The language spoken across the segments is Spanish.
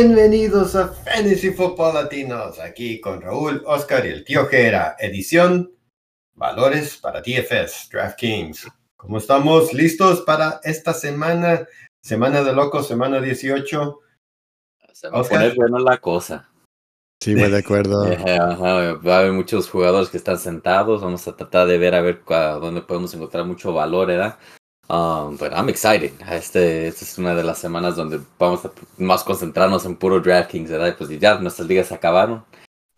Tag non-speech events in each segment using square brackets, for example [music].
Bienvenidos a Fantasy Football Latinos, aquí con Raúl, Oscar y el tío Jera, edición Valores para DFS, DraftKings. ¿Cómo estamos? ¿Listos para esta semana? Semana de locos, semana 18. Se va a poner buena la cosa. Sí, muy de acuerdo. [laughs] Va a haber muchos jugadores que están sentados. Vamos a tratar de ver a ver dónde podemos encontrar mucho valor, ¿verdad? Um, but I'm excited. Este, esta es una de las semanas donde vamos a más concentrarnos en puro DraftKings, ¿verdad? Pues ya nuestras ligas se acabaron.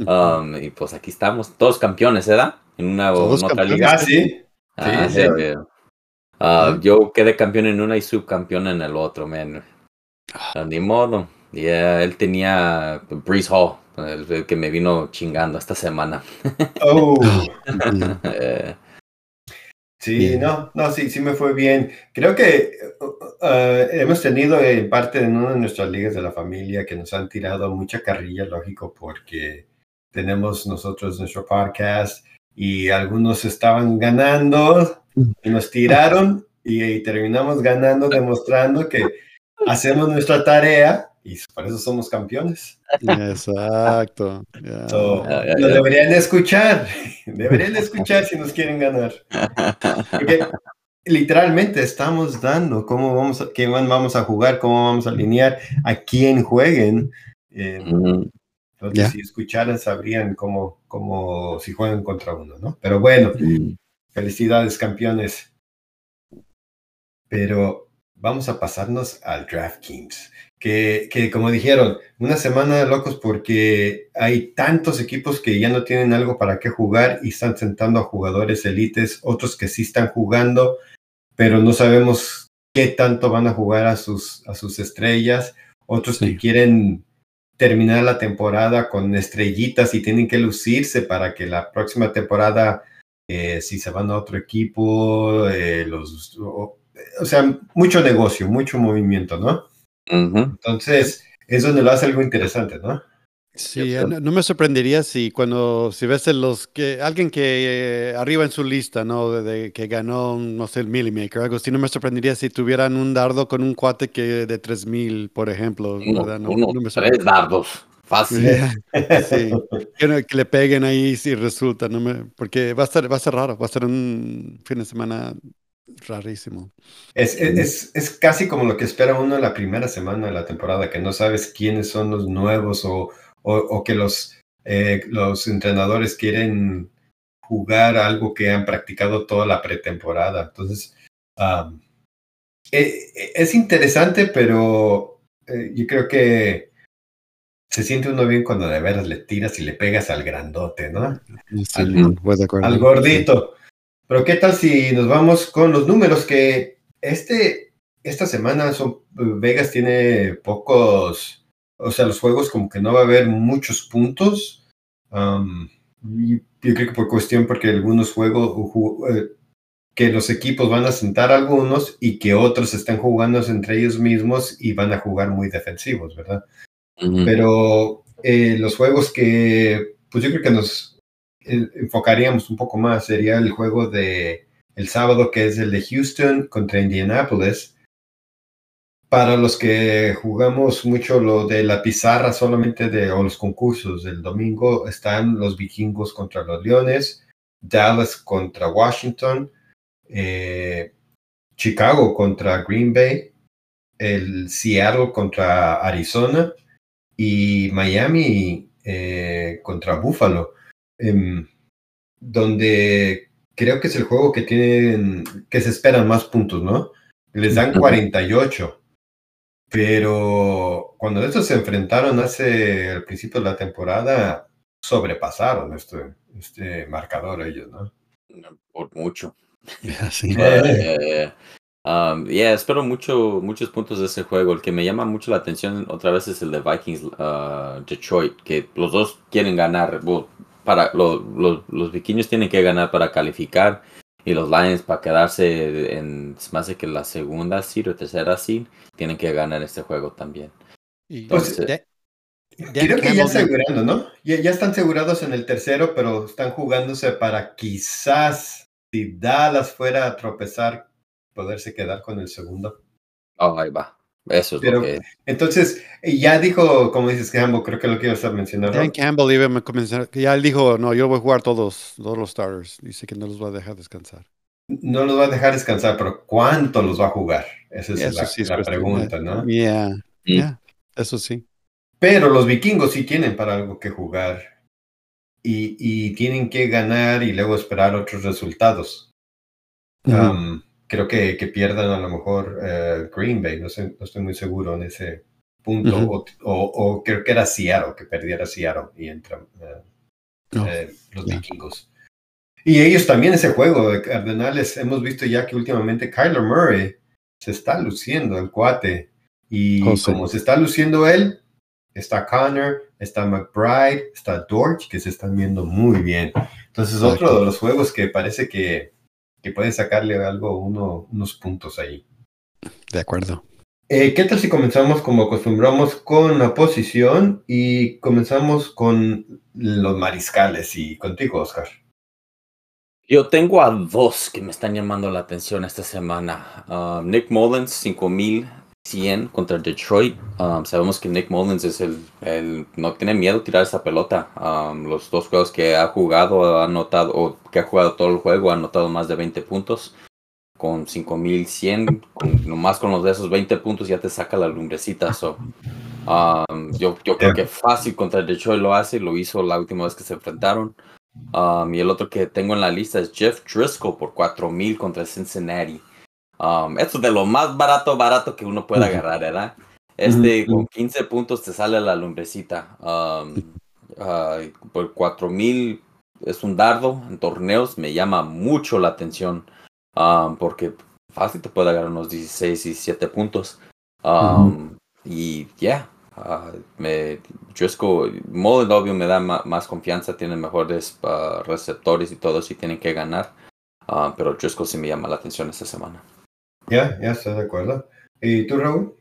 Um, y pues aquí estamos, todos campeones, ¿verdad? En una, o otra liga. Ah, sí. Ah, sí, uh, Yo quedé campeón en una y subcampeón en el otro, man. Uh, ni modo. Yeah, él tenía Breeze Hall, el, que me vino chingando esta semana. Oh. [laughs] eh, Sí, no, no, sí, sí me fue bien. Creo que uh, uh, hemos tenido en parte en una de nuestras ligas de la familia que nos han tirado mucha carrilla, lógico, porque tenemos nosotros nuestro podcast y algunos estaban ganando y nos tiraron y terminamos ganando demostrando que hacemos nuestra tarea y por eso somos campeones. Exacto. lo deberían escuchar, [laughs] deberían escuchar si nos quieren ganar. Porque literalmente estamos dando cómo vamos a, qué vamos a jugar, cómo vamos a alinear, a quién jueguen. entonces, si escucharan, sabrían cómo, cómo, si juegan contra uno, ¿no? Pero bueno, felicidades, campeones. Pero vamos a pasarnos al DraftKings que, que, como dijeron, una semana de locos porque hay tantos equipos que ya no tienen algo para qué jugar y están sentando a jugadores elites, otros que sí están jugando, pero no sabemos qué tanto van a jugar a sus, a sus estrellas, otros que quieren terminar la temporada con estrellitas y tienen que lucirse para que la próxima temporada, eh, si se van a otro equipo, eh, los, o sea, mucho negocio, mucho movimiento, ¿no? Entonces, es donde lo hace algo interesante, ¿no? Sí, no, me sorprendería si cuando, si ves los que, alguien que eh, arriba en su lista, ¿no? De, que ganó, no sé, el Millimaker, algo así, no me sorprendería si tuvieran un dardo con un cuate que de 3000, por ejemplo, ¿verdad? No, me tres dardos. Fácil. [laughs] sí, [laughs] que, que, le peguen ahí si resulta, no me, porque va a ser, va a ser raro, va a ser un fin de semana rarísimo. Es, es, es, casi como lo que espera uno en la primera semana de la temporada, que no sabes quiénes son los nuevos o, o, que los, eh, los entrenadores quieren jugar algo que han practicado toda la pretemporada. Entonces, e, es interesante, pero eh, yo creo que se siente uno bien cuando de veras le tiras y le pegas al grandote, ¿no? al gordito. Pero ¿qué tal si nos vamos con los números que este, esta semana son, Vegas tiene pocos, o sea, los juegos como que no va a haber muchos puntos. yo creo que por cuestión porque algunos juegos, eh, que los equipos van a sentar algunos y que otros están jugando entre ellos mismos y van a jugar muy defensivos, ¿verdad? Pero eh, los juegos que, pues yo creo que nos enfocaríamos un poco más sería el juego de el sábado, que es el de Houston contra Indianapolis. Para los que jugamos mucho lo de la pizarra solamente de o los concursos del domingo, están los vikingos contra los Leones, Dallas contra Washington, eh, Chicago contra Green Bay, el Seattle contra Arizona y Miami eh, contra Buffalo. Em, donde creo que es el juego que tienen, que se esperan más puntos, ¿no? Les dan 48. Pero cuando estos se enfrentaron hace el principio de la temporada, sobrepasaron este, este marcador ellos, ¿no? Por mucho. [laughs] Sí. Eh, um, espero mucho, muchos puntos de ese juego. El que me llama mucho la atención otra vez es el de Vikings uh, Detroit, que los dos quieren ganar para los, los vikingos tienen que ganar para calificar y los Lions para quedarse en más de que la segunda seed o tercera seed tienen que ganar este juego también. Pues, creo que ya asegurando, ¿no? Ya, están asegurados en el tercero, pero están jugándose para quizás si Dallas fuera a tropezar, poderse quedar con el segundo. Oh, ahí va. Eso es lo que... Entonces, ya dijo, como dices, Campbell, creo que lo que ibas a mencionar. Dan Campbell iba a comenzar, ya él dijo, no, yo voy a jugar todos, todos los starters. Dice que no los va a dejar descansar. No los va a dejar descansar, pero ¿cuánto los va a jugar? Esa es la, pregunta, ¿no? Yeah, yeah, eso sí. Pero los vikingos sí tienen para algo que jugar y, y tienen que ganar y luego esperar otros resultados. Creo que, que, pierdan a lo mejor uh, Green Bay, no, sé, no, estoy muy seguro en ese punto, o, o, creo que era Seattle, que perdiera Seattle y entran uh, uh, los vikingos. Y ellos también ese juego de Cardenales, hemos visto ya que últimamente Kyler Murray se está luciendo, el cuate. Y oh, como se está luciendo él, está Connor, está McBride, está Dorch, que se están viendo muy bien. Entonces, otro de los juegos que parece que, que puede sacarle algo, uno, unos puntos ahí. De acuerdo. Eh, ¿Qué tal si comenzamos como acostumbramos con la posición y comenzamos con los mariscales y contigo, Oscar? Yo tengo a dos que me están llamando la atención esta semana. Ah, Nick Mullins, 5100 contra Detroit. Ah, sabemos que Nick Mullins es el, el, no tiene miedo tirar esa pelota. Ah, los dos juegos que ha jugado, ha anotado, o que ha jugado todo el juego, ha anotado más de 20 puntos. Con 5100, con, nomás con los de esos 20 puntos ya te saca la lumbrecita. So, yo, yo creo que fácil contra Detroit lo hace, lo hizo la última vez que se enfrentaron. Um, y el otro que tengo en la lista es Jeff Driscoll por 4000 contra Cincinnati. Um, esto es de lo más barato, barato que uno puede agarrar, ¿verdad? Este con 15 puntos te sale la lumbrecita. Um, uh, por 4000 es un dardo en torneos, me llama mucho la atención. porque fácil te puede agarrar unos 16, 17 puntos. Y ya, Uh, me, Driscoll, obvio me da más confianza, tiene mejores ah, receptores y todo, si tienen que ganar. Uh, pero Driscoll sí me llama la atención esta semana. Ya, ya estoy de acuerdo. ¿Y tú, Raúl?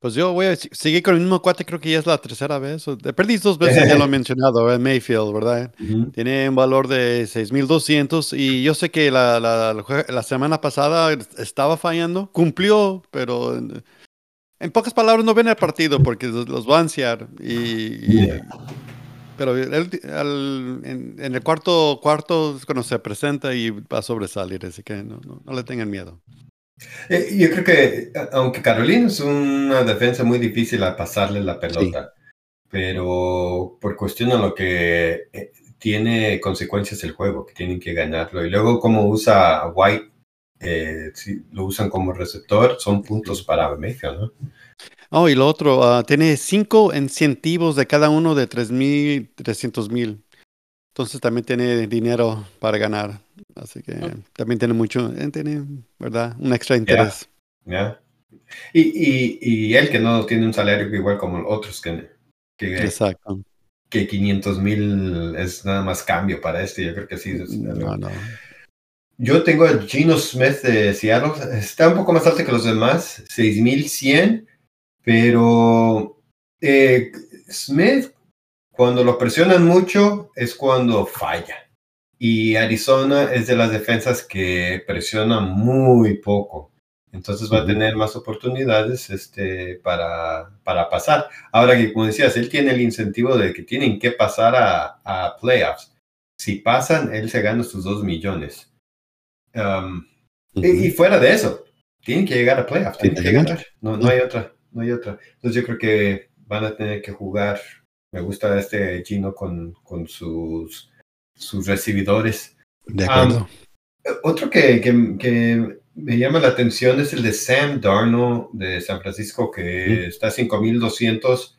Pues yo voy a seguir con el mismo cuate, creo que ya es la tercera vez. Perdí dos veces, ya lo he [laughs] mencionado, en Mayfield, ¿verdad? Tiene un valor de 6.200 y yo sé que la, la, la, semana pasada estaba fallando, cumplió, pero en pocas palabras, no ven el partido porque los, va a ansiar. Y, Pero en, el cuarto cuarto es cuando se presenta y va a sobresalir, así que no, no, le tengan miedo. Eh, yo creo que, aunque Carolina es una defensa muy difícil a pasarle la pelota, pero por cuestión de lo que eh, tiene consecuencias el juego, que tienen que ganarlo. Y luego, como usa a White eh, si lo usan como receptor, son puntos para México, ¿no? Oh, y lo otro, ah, tiene cinco incentivos de cada uno de 3.300 mil. Entonces también tiene dinero para ganar. Así que también tiene mucho, eh, tiene, ¿verdad? Un extra interés. Ya. Y, y, y, él que no tiene un salario igual como otros que, que, Exacto. que 500 mil es nada más cambio para este. Yo creo que sí. no, no. Yo tengo a Gino Smith de Seattle. Está un poco más alto que los demás, 6100, pero eh, Smith, cuando lo presionan mucho, es cuando falla. Y Arizona es de las defensas que presiona muy poco. Entonces va a tener más oportunidades este, para, para pasar. Ahora que, como decías, él tiene el incentivo de que tienen que pasar a, a playoffs. Si pasan, él se gana sus dos millones y, fuera de eso, tienen que llegar a playoffs, tienen que ganar. No, no hay otra, no hay otra. Entonces yo creo que van a tener que jugar. Me gusta este Gino con, con sus, sus recibidores. De acuerdo. otro que, que, que, me llama la atención es el de Sam Darno de San Francisco, que está a 5200.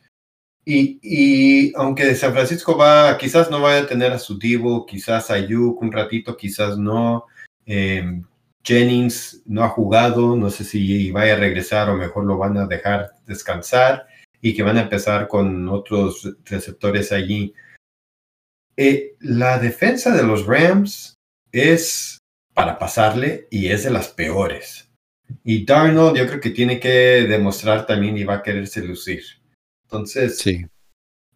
Y, y aunque San Francisco va, quizás no vaya a tener a su Divo, quizás a Yuk un ratito, quizás no. Eh, Jennings no ha jugado, no sé si vaya a regresar o mejor lo van a dejar descansar y que van a empezar con otros receptores allí. Eh, la defensa de los Rams es para pasarle y es de las peores. Y Darnold yo creo que tiene que demostrar también y va a quererse lucir. Entonces, sí.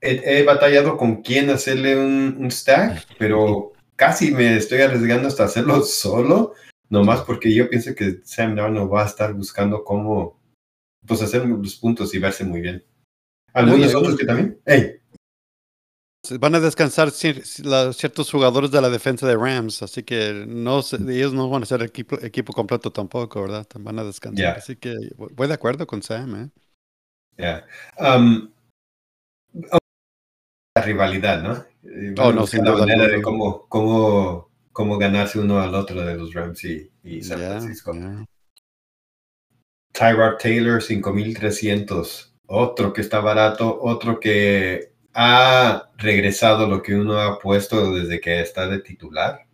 he, batallado con quién hacerle un, un stack, pero casi me estoy arriesgando hasta hacerlo [laughs] solo, nomás porque yo pienso que Sam Darnold va a estar buscando cómo, pues hacer los puntos y verse muy bien. Algunos otros que también. Hey. Van a descansar ciertos jugadores de la defensa de Rams, así que no ellos no van a ser equipo, equipo completo tampoco, ¿verdad? Van a descansar. Así que voy de acuerdo con Sam, ¿eh? Ya. Um, la rivalidad, ¿no? Oh, no, sin la manera de cómo, cómo, cómo ganarse uno al otro de los Rams y, San Francisco. Tyrod Taylor, 5300. Otro que está barato, otro que ha regresado lo que uno ha puesto desde que está de titular.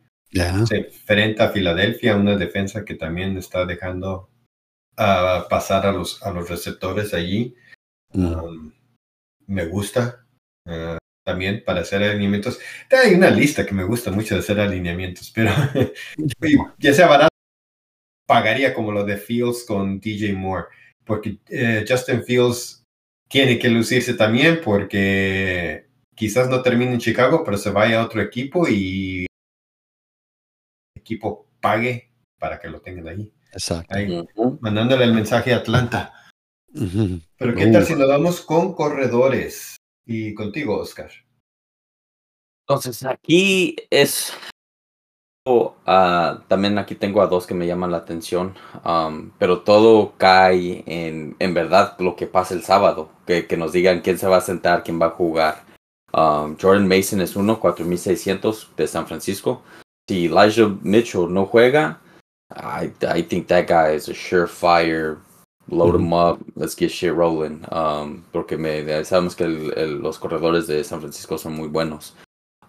Se enfrenta a Filadelfia, una defensa que también está dejando uh, pasar a los, a los receptores allí. Mm. Um, me gusta uh, también para hacer alineamientos. Hay una lista que me gusta mucho de hacer alineamientos, pero [laughs] ya sea barato, pagaría como lo de Fields con DJ Moore, porque eh, Justin Fields tiene que lucirse también porque quizás no termine en Chicago, pero se vaya a otro equipo y el equipo pague para que lo tengan ahí. Exacto. Mandándole el mensaje a Atlanta. Pero ¿qué tal si nos vamos con corredores? Y contigo, Oscar. Entonces, aquí es Uh, también aquí tengo a dos que me llaman la atención, um, pero todo cae en, en verdad lo que pasa el sábado, que, que, nos digan quién se va a sentar, quién va a jugar. Um, Jordan Mason es uno, 4600 de San Francisco. Si Elijah Mitchell no juega, I, I think that guy is a surefire. Load him up, let's get shit rolling. Um, porque me, sabemos que el, los corredores de San Francisco son muy buenos.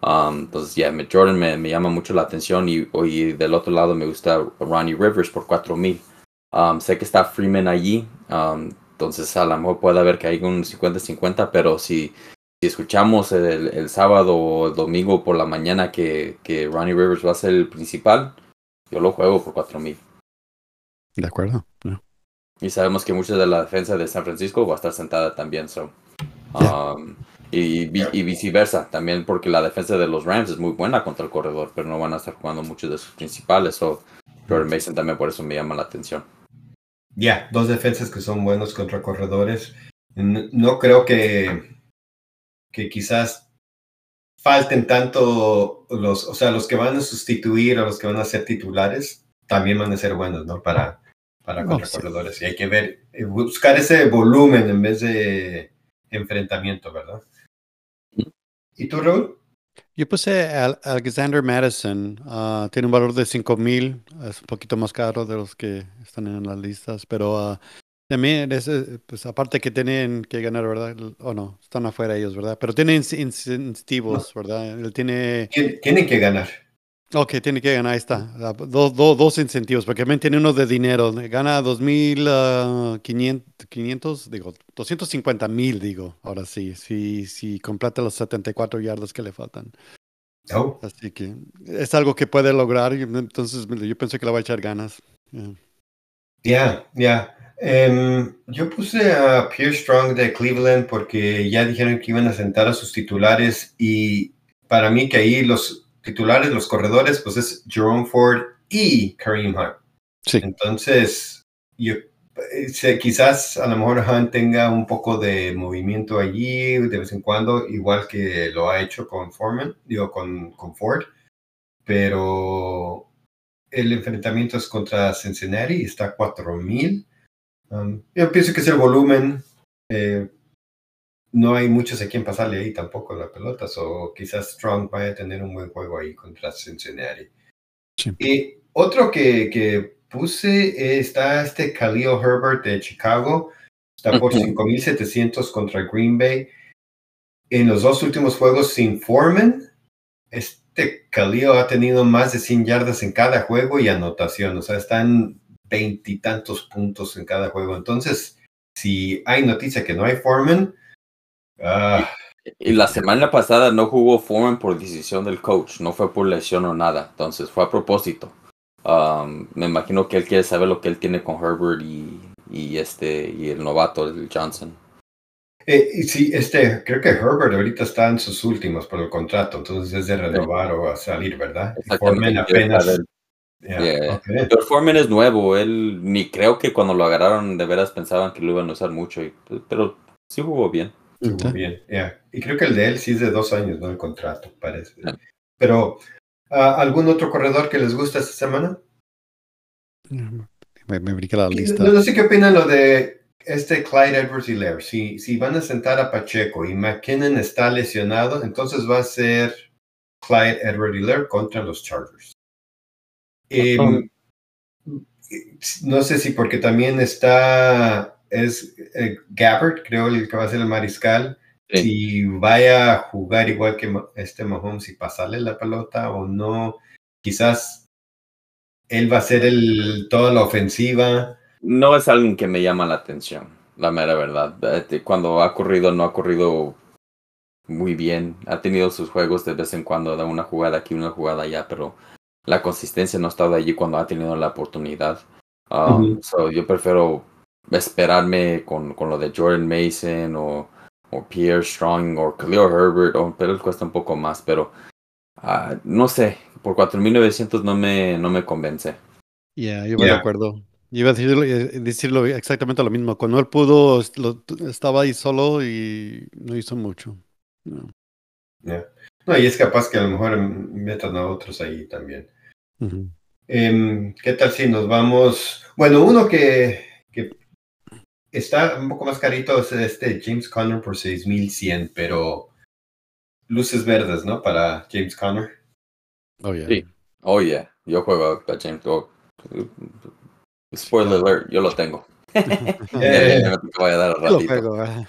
Um, entonces, ya, yeah, Jordan me, me, llama mucho la atención y, hoy del otro lado me gusta Ronnie Rivers por 4000. Um, sé que está Freeman allí, um, entonces a lo mejor puede haber que hay un 50-50, pero si, si escuchamos el, el, sábado o el domingo por la mañana que, que Ronnie Rivers va a ser el principal, yo lo juego por 4000. De acuerdo. Y sabemos que mucha de la defensa de San Francisco va a estar sentada también. So. Um, y, y, viceversa, también porque la defensa de los Rams es muy buena contra el corredor, pero no van a estar jugando muchos de sus principales. O Jordan Mason también por eso me llama la atención. Ya, dos defensas que son buenos contra corredores. No, creo que, que quizás falten tanto los, o sea, los que van a sustituir a los que van a ser titulares, también van a ser buenos, ¿no? Para, para contra corredores. Y hay que ver, eh, buscar ese volumen en vez de enfrentamiento, ¿verdad? ¿Y tú, Raúl? Yo puse a Alexander Madison. Ah, tiene un valor de 5 mil. Es un poquito más caro de los que están en las listas. Pero uh, también, es, eh, pues aparte que tienen que ganar, ¿verdad? O no, están afuera ellos, ¿verdad? Pero tienen incentivos, ¿verdad? Él tiene. Tienen que ganar. Ok, tiene que ganar, ahí está. Dos, dos, dos incentivos, porque también tiene uno de dinero. Gana 2.500, uh, digo, 250 mil, digo, ahora sí, si, si completa los 74 yardas que le faltan. Oh. Así que es algo que puede lograr, entonces yo pensé que le va a echar ganas. Ya, ya. Em, yo puse a Pierre Strong de Cleveland porque ya dijeron que iban a sentar a sus titulares y para mí que ahí los titulares, los corredores, pues es Jerome Ford y Kareem Hunt. Sí. Entonces, yo, eh, quizás a lo mejor Hunt tenga un poco de movimiento allí de vez en cuando, igual que lo ha hecho con Foreman, digo, con, con Ford, pero el enfrentamiento es contra Cincinnati, está a 4000. Um, yo pienso que es el volumen. Eh, no hay muchos a quien pasarle ahí tampoco la pelota, o quizás Strong vaya a tener un buen juego ahí contra Cincinnati. Y otro que, que puse está este Khalil Herbert de Chicago, está por 5.700 contra Green Bay. En los dos últimos juegos sin Foreman, este Khalil ha tenido más de 100 yardas en cada juego y anotación, o sea, están veintitantos puntos en cada juego. Entonces, si hay noticia que no hay Foreman, Ah. Y la semana pasada no jugó Foreman por decisión del coach, no fue por lesión o nada, entonces fue a propósito. Um, me imagino que él quiere saber lo que él tiene con Herbert y, y este y el novato, el Johnson. Eh, sí, este, creo que Herbert ahorita está en sus últimos por el contrato, entonces es de renovar o a salir, ¿verdad? Foreman apenas, Yeah. Foreman es nuevo, él ni creo que cuando lo agarraron de veras pensaban que lo iban a usar mucho, pero sí jugó bien. Jugó bien, Y creo que el de él sí es de dos años, ¿no? El contrato, parece. Pero, ah, ¿algún otro corredor que les gusta esta semana? Me, me la lista. No, sé qué opinan lo de este Clyde Edwards Lair. Si, si van a sentar a Pacheco y McKinnon está lesionado, entonces va a ser Clyde Edwards Lair contra los Chargers. Em, no sé si porque también está, es eh, Gabbard, creo el que va a ser el mariscal. Si vaya a jugar igual que este Mahomes y pasarle la pelota o no, quizás él va a ser el, toda la ofensiva. No es alguien que me llama la atención, la mera verdad. Este, cuando ha corrido, no ha corrido muy bien. Ha tenido sus juegos de vez en cuando, da una jugada aquí, una jugada allá, pero la consistencia no ha estado allí cuando ha tenido la oportunidad. Um, yo prefiero esperarme con, con, lo de Jordan Mason o, o Pierre Strong o Khalil Herbert, pero él cuesta un poco más, pero uh, no sé, por 4.900 no me, no me convence. Ya, yo voy de acuerdo. iba a decirlo, eh, decirlo, exactamente lo mismo. Cuando él pudo, estaba ahí solo y no hizo mucho. No. no, y es capaz que a lo mejor metan a otros ahí también. Em, ¿Qué tal si nos vamos? Bueno, uno que, está un poco más carito es este James Conner por 6100, pero luces verdes, ¿no? Para James Conner. Oh, yeah. Sí. Oh, yeah. Yo juego a James. Oh. Spoiler alert, yo lo tengo. [laughs] [laughs] eh, voy a dar ratito. Eh.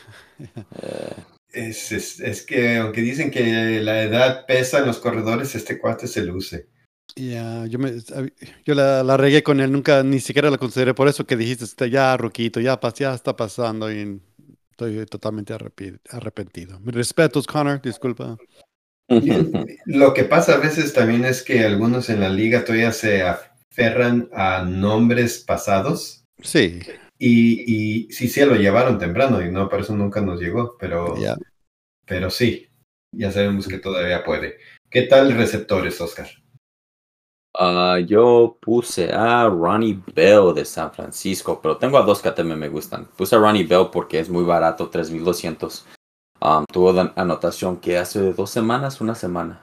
Es, es, es, que aunque dicen que la edad pesa en los corredores, este cuate se luce. Ya, yo, me, yo la, la, regué con él, nunca ni siquiera la consideré, por eso que dijiste, ya, Roquito, ya, ya está pasando y estoy totalmente arrepentido. Mis respetos, Connor, disculpa. Lo que pasa a veces también es que algunos en la liga todavía se aferran a nombres pasados. Sí. Y, y sí, sí, lo llevaron temprano y no, por eso nunca nos llegó, pero, pero sí, ya sabemos que todavía puede. ¿Qué tal receptores, Oscar? Uh, yo puse a Ronnie Bell de San Francisco, pero tengo a dos que también me gustan. Puse a Ronnie Bell porque es muy barato, 3200. Um, tuvo anotación que hace dos semanas, una semana.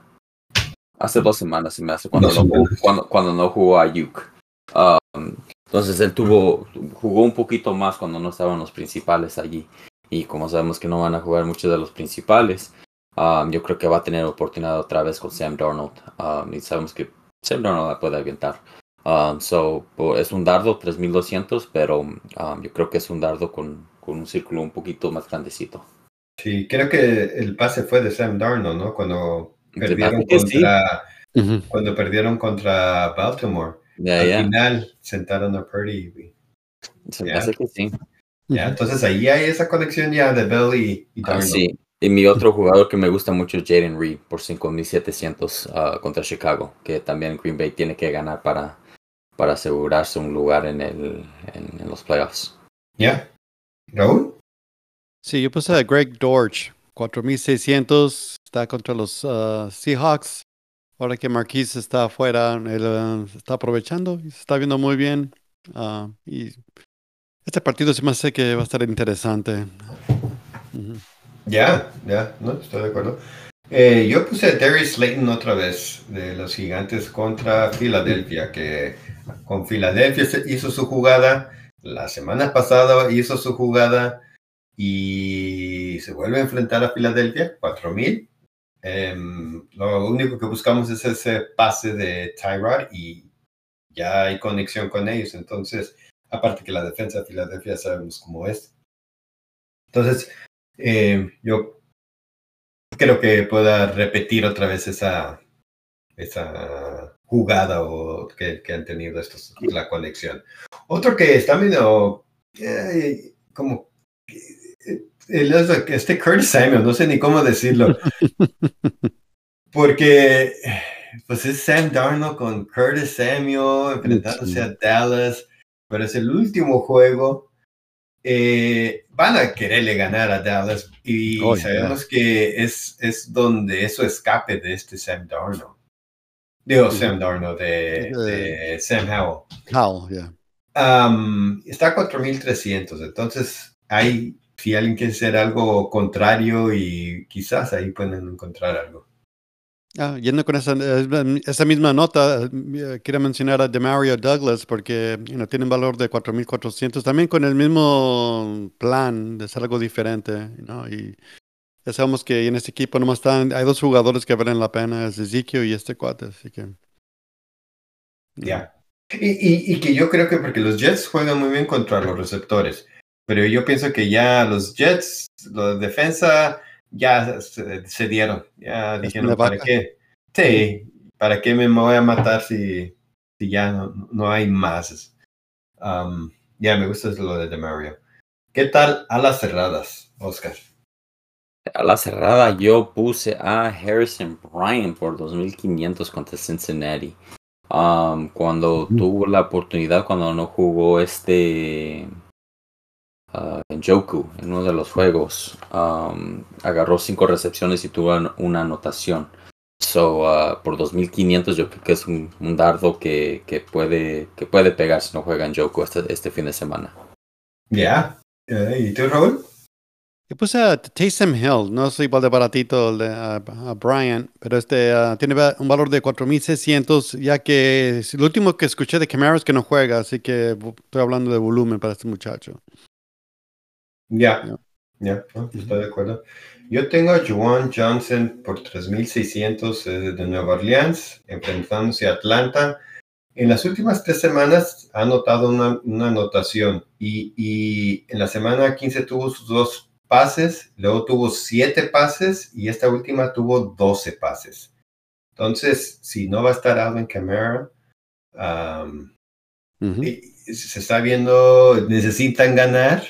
Hace dos semanas se me hace cuando, no, jugó, cuando, cuando, no jugó a. Um, entonces él tuvo, jugó un poquito más cuando no estaban los principales allí. Y como sabemos que no van a jugar muchos de los principales, um, yo creo que va a tener oportunidad otra vez con Sam Darnold. y sabemos que Sam Darnold la puede aventar. so, es un dardo 3200, pero yo creo que es un dardo con, con un círculo un poquito más grandecito. Sí, creo que el pase fue de Sam Darnold, ¿no? Cuando perdieron contra, cuando perdieron contra Baltimore. Al final sentaron a Purdy. Se me hace que sí. Ya, entonces ahí hay esa conexión ya de Bell y, y ah, sí. Y mi otro jugador que me gusta mucho es Jaden Reed por 5700 uh, contra Chicago, que también Green Bay tiene que ganar para, para asegurarse un lugar en, el, en, los playoffs. ¿Ya? ¿Raúl? Sí, yo puse a Greg Dorch, 4600, está contra los uh, Seahawks. Ahora que Marquise está afuera, él uh, está aprovechando y se está viendo muy bien. Uh, y este partido se me hace que va a estar interesante. Ya, ya, no, estoy de acuerdo. Eh, yo puse a Darius Slayton otra vez de los gigantes contra Filadelfia, que con Filadelfia hizo su jugada, la semana pasada hizo su jugada, y se vuelve a enfrentar a Filadelfia, 4000. Em, lo único que buscamos es ese pase de Tyrod y ya hay conexión con ellos. Entonces, aparte que la defensa de Filadelfia sabemos cómo es. Entonces, em, yo creo que pueda repetir otra vez esa, esa jugada o que, que han tenido estos, la conexión. Otro que está medio eh, como este Curtis Samuel, no sé ni cómo decirlo. [laughs] Porque pues es Sam Darnold con Curtis Samuel enfrentándose a Dallas, pero es el último juego. Eh, van a quererle ganar a Dallas y oh, sabemos que es, es donde eso escape de este Sam Darnold. Digo, Sam Darno, de, de, Sam Howell. Howell, yeah. Um, está a 4.300, entonces hay, si alguien quiere hacer algo contrario y quizás ahí pueden encontrar algo. Ah, yendo con esa, esa misma nota, eh, quiero mencionar a Demario Douglas porque you tiene un valor de 4.400, también con el mismo plan de hacer algo diferente. ¿no? Y ya sabemos que en este equipo nomás están, hay dos jugadores que valen la pena, es Ezekiel y este cuate, así que... Ya. Y, y, que yo creo que porque los Jets juegan muy bien contra los receptores, pero yo pienso que ya los Jets, la defensa ya se, dieron. Ya dijeron, ¿para qué? Sí, ¿para qué me voy a matar si, si ya no, no hay más? Um, ya, me gusta lo de Demario. ¿Qué tal a las cerradas, Oscar? A la cerrada yo puse a Harrison Bryant por 2.500 contra Cincinnati. Um, cuando tuvo la oportunidad, cuando no jugó este uh, Joku en uno de los juegos, um, agarró cinco recepciones y tuvo una anotación. So, uh, por 2500 yo creo que es un, dardo que, que, puede, que puede pegar si no juega en Joku este, este fin de semana. Ya. ¿Y tú, Raúl? Yo puse a Taysom Hill, no soy igual de baratito de a, Brian, pero este uh, tiene un valor de 4.600, ya que es lo último que escuché de Camaro es que no juega, así que estoy hablando de volumen para este muchacho. Ya, ya, estoy de acuerdo. Yo tengo a Juwan Johnson por 3.600 eh, de Nueva Orleans, enfrentándose a Atlanta. En las últimas tres semanas ha anotado una, una anotación y, y en la semana 15 tuvo sus dos pases, luego tuvo siete pases y esta última tuvo 12 pases. Entonces, si no va a estar Alvin Kamara, se está viendo, necesitan ganar.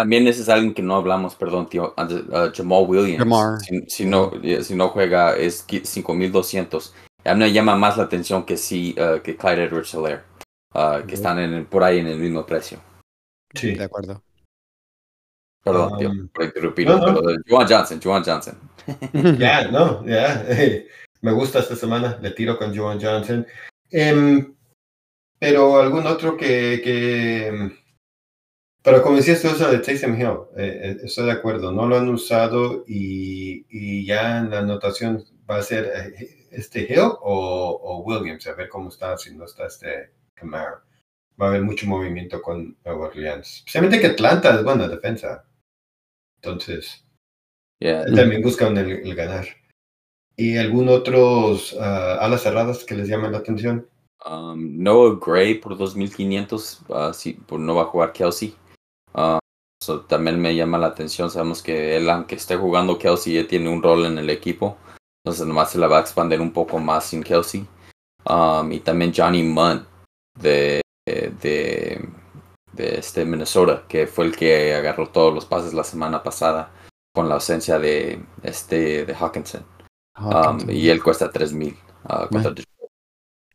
También ese es alguien que no hablamos, perdón, tío, uh, Jamal Williams. Si, no, si no juega es 5200. A mí me llama más la atención que si uh, que Clyde Edwards Hilaire, uh, que están en por ahí en el mismo precio. Sí, de acuerdo. Perdón, tío, um, por interrumpir. No, Juan Johnson, Juan Johnson. [laughs] Ya, no, ya. Me gusta esta semana, le tiro con Juan Johnson. Em, pero algún otro que, que pero como decías tú eso de Taysom Hill, eh, eh, estoy de acuerdo, no lo han usado y, y ya en la anotación va a ser eh, este Hill o, o, Williams, a ver cómo está, si no está este Camaro. Va a haber mucho movimiento con Nueva Orleans. Especialmente que Atlanta es buena defensa. Entonces, también buscan el, ganar. ¿Y algún otros uh, alas cerradas que les llamen la atención? Um, Noah Gray por 2500, uh, si, por no va a jugar Kelsey. Uh, también me llama la atención. Sabemos que él, aunque esté jugando Kelsey, ya tiene un rol en el equipo. Entonces, nomás se la va a expandir un poco más sin Kelsey. Um, y también Johnny Munn de, de de este Minnesota, que fue el que agarró todos los pases la semana pasada con la ausencia de este de Hawkinson. Um, y él cuesta 3000 uh, bueno.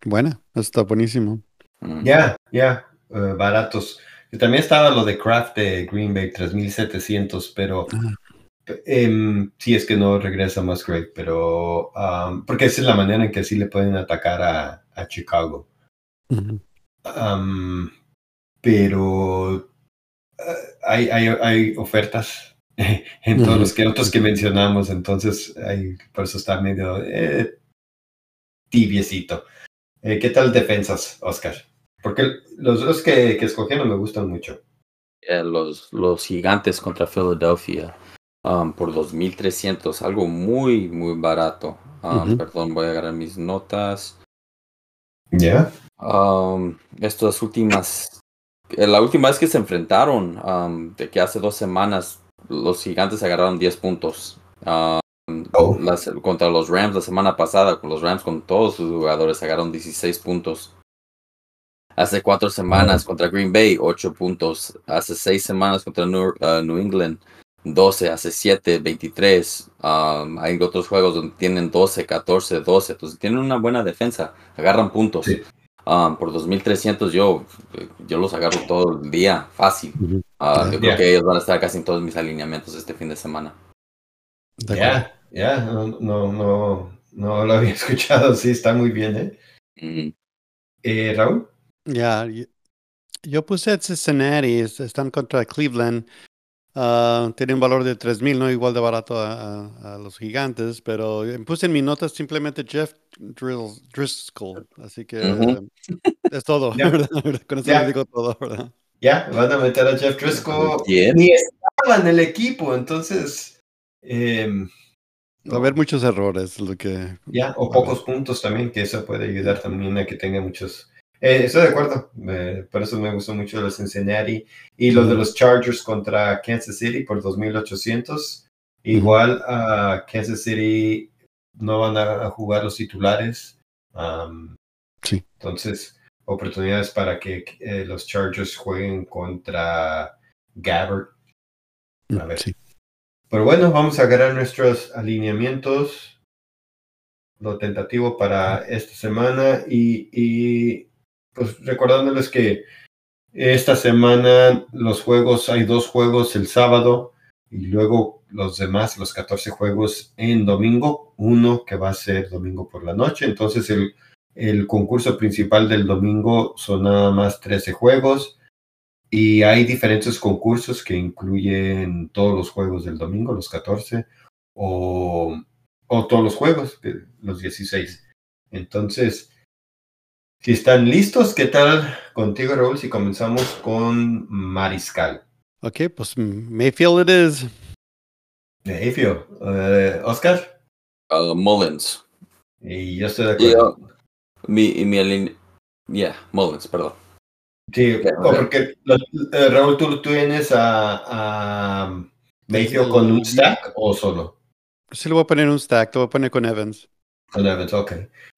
Buena, está buenísimo. Mm. Ya, ya, eh, baratos. Y también estaba lo de Kraft de Green Bay 3700, pero eh, sí es que no regresa más Great, pero um, porque esa es la manera en que sí le pueden atacar a, a Chicago pero eh, hay, hay, hay ofertas [laughs] en todos los que otros que mencionamos, entonces hay, por eso está medio eh, tibiecito. Eh, ¿Qué tal defensas, Oscar? Porque los dos que, que escogieron me gustan mucho. los, los gigantes contra Philadelphia um, por 2.300, algo muy, muy barato. Um, perdón, voy a agarrar mis notas. ¿Ya? Um, estas últimas eh, la última vez que se enfrentaron, um, de que hace dos semanas, los gigantes agarraron 10 puntos. Um, oh. contra los Rams la semana pasada, con los Rams con todos sus jugadores agarraron 16 puntos. Hace cuatro semanas contra Green Bay, 8 puntos. Hace seis semanas contra New, uh, New England, 12. Hace 7, 23. Um, hay otros juegos donde tienen 12, 14, 12. Entonces tienen una buena defensa. Agarran puntos. Um, por 2300 yo, yo los agarro todo el día, fácil. Uh, yo creo que ellos van a estar casi en todos mis alineamientos este fin de semana. Ya, ya, no, no, No lo había [laughs] escuchado, sí, está muy bien, ¿eh? Mm. eh Raúl. Ya, yo puse a Cincinnati, están contra Cleveland. Uh, tiene un valor de 3000, no igual de barato a, los gigantes, pero puse en mis notas simplemente Jeff Driscoll, así que es todo, [laughs] ¿verdad? Con eso le digo todo, ¿verdad? Ya, van a meter a Jeff Driscoll. Ni estaba en el equipo, entonces. Eh, Va a haber muchos errores, lo que. Ya, o pocos puntos también, que eso puede ayudar también a que tenga muchos. Eh, estoy de acuerdo, por eso me gustó mucho los Cincinnati y los de los Chargers contra Kansas City por 2800. Igual a Kansas City no van a jugar los titulares. sí. Entonces, oportunidades para que eh, los Chargers jueguen contra Gabbard. A ver. Sí. Pero bueno, vamos a agarrar nuestros alineamientos, lo tentativo para esta semana y, y pues recordándoles que esta semana los juegos, hay dos juegos el sábado y luego los demás, los 14 juegos en domingo, uno que va a ser domingo por la noche. Entonces el, el concurso principal del domingo son nada más 13 juegos y hay diferentes concursos que incluyen todos los juegos del domingo, los 14, o, o todos los juegos, los 16. Entonces, si están listos, ¿qué tal contigo, Raúl, si comenzamos con Mariscal? Ok, pues Mayfield it is. Mayfield. Uh, Oscar? Uh, Mullins. Y yo estoy de acuerdo. mi, mi, yeah, Mullins, perdón. Sí, porque eh, Raúl, ¿tú tienes a, a Mayfield con un stack o solo? Sí, lo voy a poner en un stack, lo voy a poner con Evans. Con Evans, ok.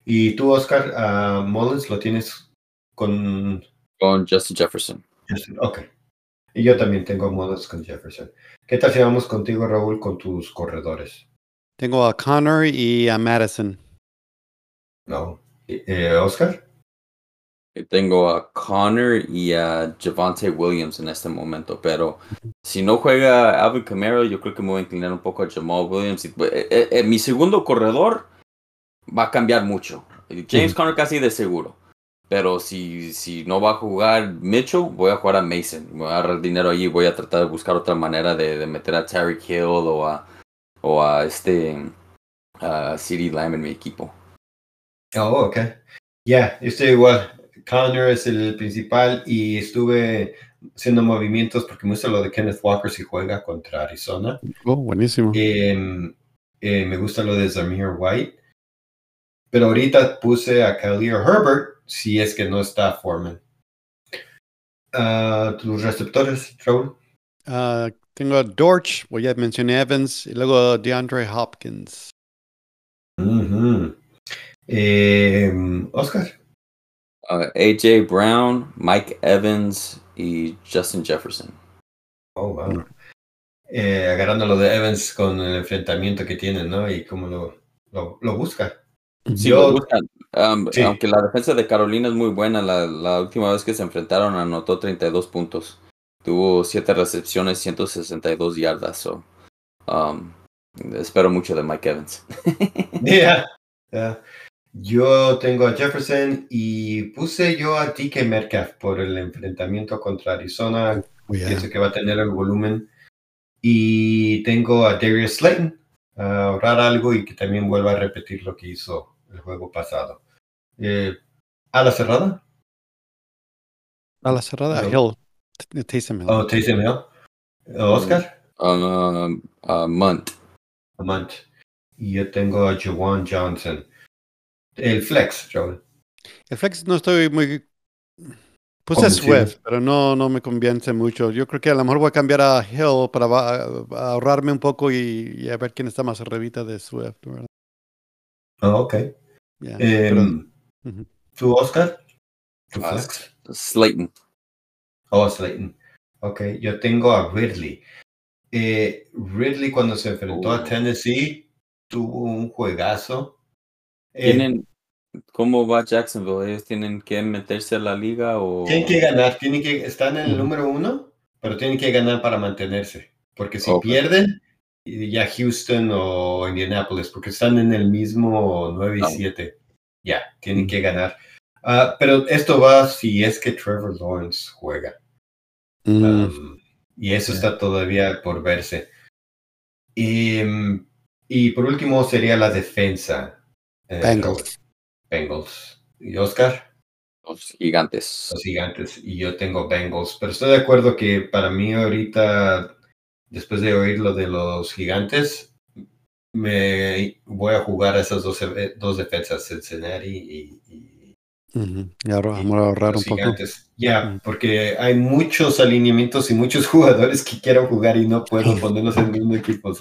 ¿Y tú, Oscar, a Mullins lo tienes con...? Con Justin Jefferson. ok. Y yo también tengo Mullins con Jefferson. ¿Qué tal si vamos contigo, Raúl, con tus corredores? Tengo a Connor y a Madison. No. Eh, ¿Oscar? Tengo a Connor y a Javante Williams en este momento, pero si no juega Alvin Kamara, yo creo que me voy a inclinar un poco a Jamal Williams. Eh, eh, eh, mi segundo corredor va a cambiar mucho. James Conner casi de seguro. Pero si, si no va a jugar Mitchell, voy a jugar a Mason. Voy a agarrar dinero allí. Voy a tratar de buscar otra manera de, meter a Terry Hill o a, o a este a City Lamb en mi equipo. Oh, ok. Ya, estoy igual. Connor es el principal y estuve haciendo movimientos porque me gusta lo de Kenneth Walker si juega contra Arizona. Oh, buenísimo. Em, eh, me gusta lo de Zamir White. Pero ahorita puse a Khalil Herbert si es que no está Foreman. Uh, ¿Tus receptores, Raúl? Uh, tengo a Dorch, voy ya mencioné Evans, y luego DeAndre Hopkins. Em, Oscar. Uh, AJ Brown, Mike Evans y Justin Jefferson. Oh, wow. Eh, agarrando lo de Evans con el enfrentamiento que tiene, ¿no? Y cómo lo, lo, busca. Sí. Um, aunque la defensa de Carolina es muy buena, la, la, última vez que se enfrentaron anotó 32 puntos. Tuvo 7 recepciones, 162 yardas. So, um, espero mucho de Mike Evans. [laughs] yeah. yeah. Yo tengo a Jefferson y puse yo a DK Metcalf por el enfrentamiento contra Arizona. Oh, Pienso que va a tener el volumen. Y tengo a Darius Slayton a ahorrar algo y que también vuelva a repetir lo que hizo el juego pasado. Eh, ¿A la cerrada? A la cerrada, Hill. Taysom Hill. Oh, Taysom Hill. Oscar? Um, a Munt. A Munt. Y yo tengo a Jawan Johnson. El flex, Joel. El flex no estoy muy. Puse Swift, pero no, no me convence mucho. Yo creo que a lo mejor voy a cambiar a Hill para ahorrarme un poco y, a ver quién está más arribita de Swift, ¿verdad? Oh, ok. Em, ¿Tú, Oscar? ¿Tu ah, flex? Slayton. Oh, Slayton. Ok, yo tengo a Ridley. Eh, Ridley cuando se enfrentó a uh. Tennessee tuvo un juegazo eh, ¿Tienen, ¿Cómo va Jacksonville? ¿Ellos tienen que meterse a la liga o...? Tienen que ganar, tienen que, están en el número uno, pero tienen que ganar para mantenerse. Porque si pierden, ya Houston o Indianapolis, porque están en el mismo 9 y 7. Ya, tienen mm. que ganar. Ah, pero esto va si es que Trevor Lawrence juega. Mm. Um, y eso está todavía por verse. Y, y, por último sería la defensa. Eh, Bengals. Bengals. ¿Y Oscar? Los gigantes. Los gigantes. Y yo tengo Bengals. Pero estoy de acuerdo que para mí ahorita, después de oír lo de los gigantes, me voy a jugar esas dos, dos defensas, Cincinnati y, y, vamos a ahorrar un poco. Ya, porque hay muchos alineamientos y muchos [laughs] jugadores que quiero jugar y no puedo [laughs] ponerlos en el mismo equipo.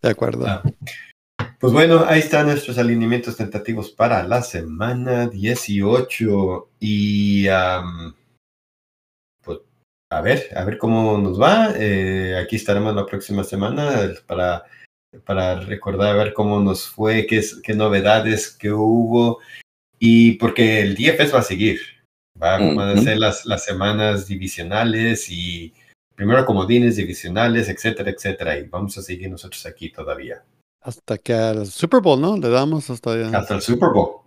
De acuerdo. Ah. Pues bueno, ahí están nuestros alineamientos tentativos para la semana 18 y pues a ver, a ver cómo nos va. Eh, aquí estaremos la próxima semana para, para recordar a ver cómo nos fue, qué, qué novedades que hubo y porque el DFS va a seguir. Va, van a ser las, las semanas divisionales y primero comodines divisionales, etcétera, etcétera. Y vamos a seguir nosotros aquí todavía. Hasta que al Super Bowl, ¿no? Le damos hasta allá. Hasta el Super Bowl.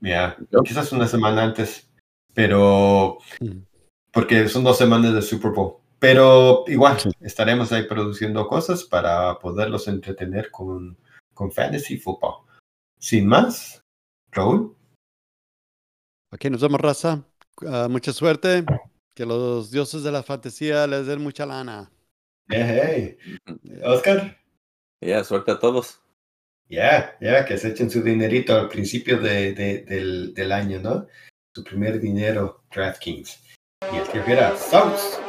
Ya, quizás una semana antes, pero porque son dos semanas del Super Bowl. Pero igual, estaremos ahí produciendo cosas para poderlos entretener con, con Fantasy Football. Sin más, Raúl. Ok, nos vemos, raza. Ah, mucha suerte. Que los dioses de la fantasía les den mucha lana. Hey, hey. Oscar. Ya, suerte a todos. Ya, ya, que se echen su dinerito al principio de, del, del, año, ¿no? Su primer dinero, DraftKings. e escreverá Salles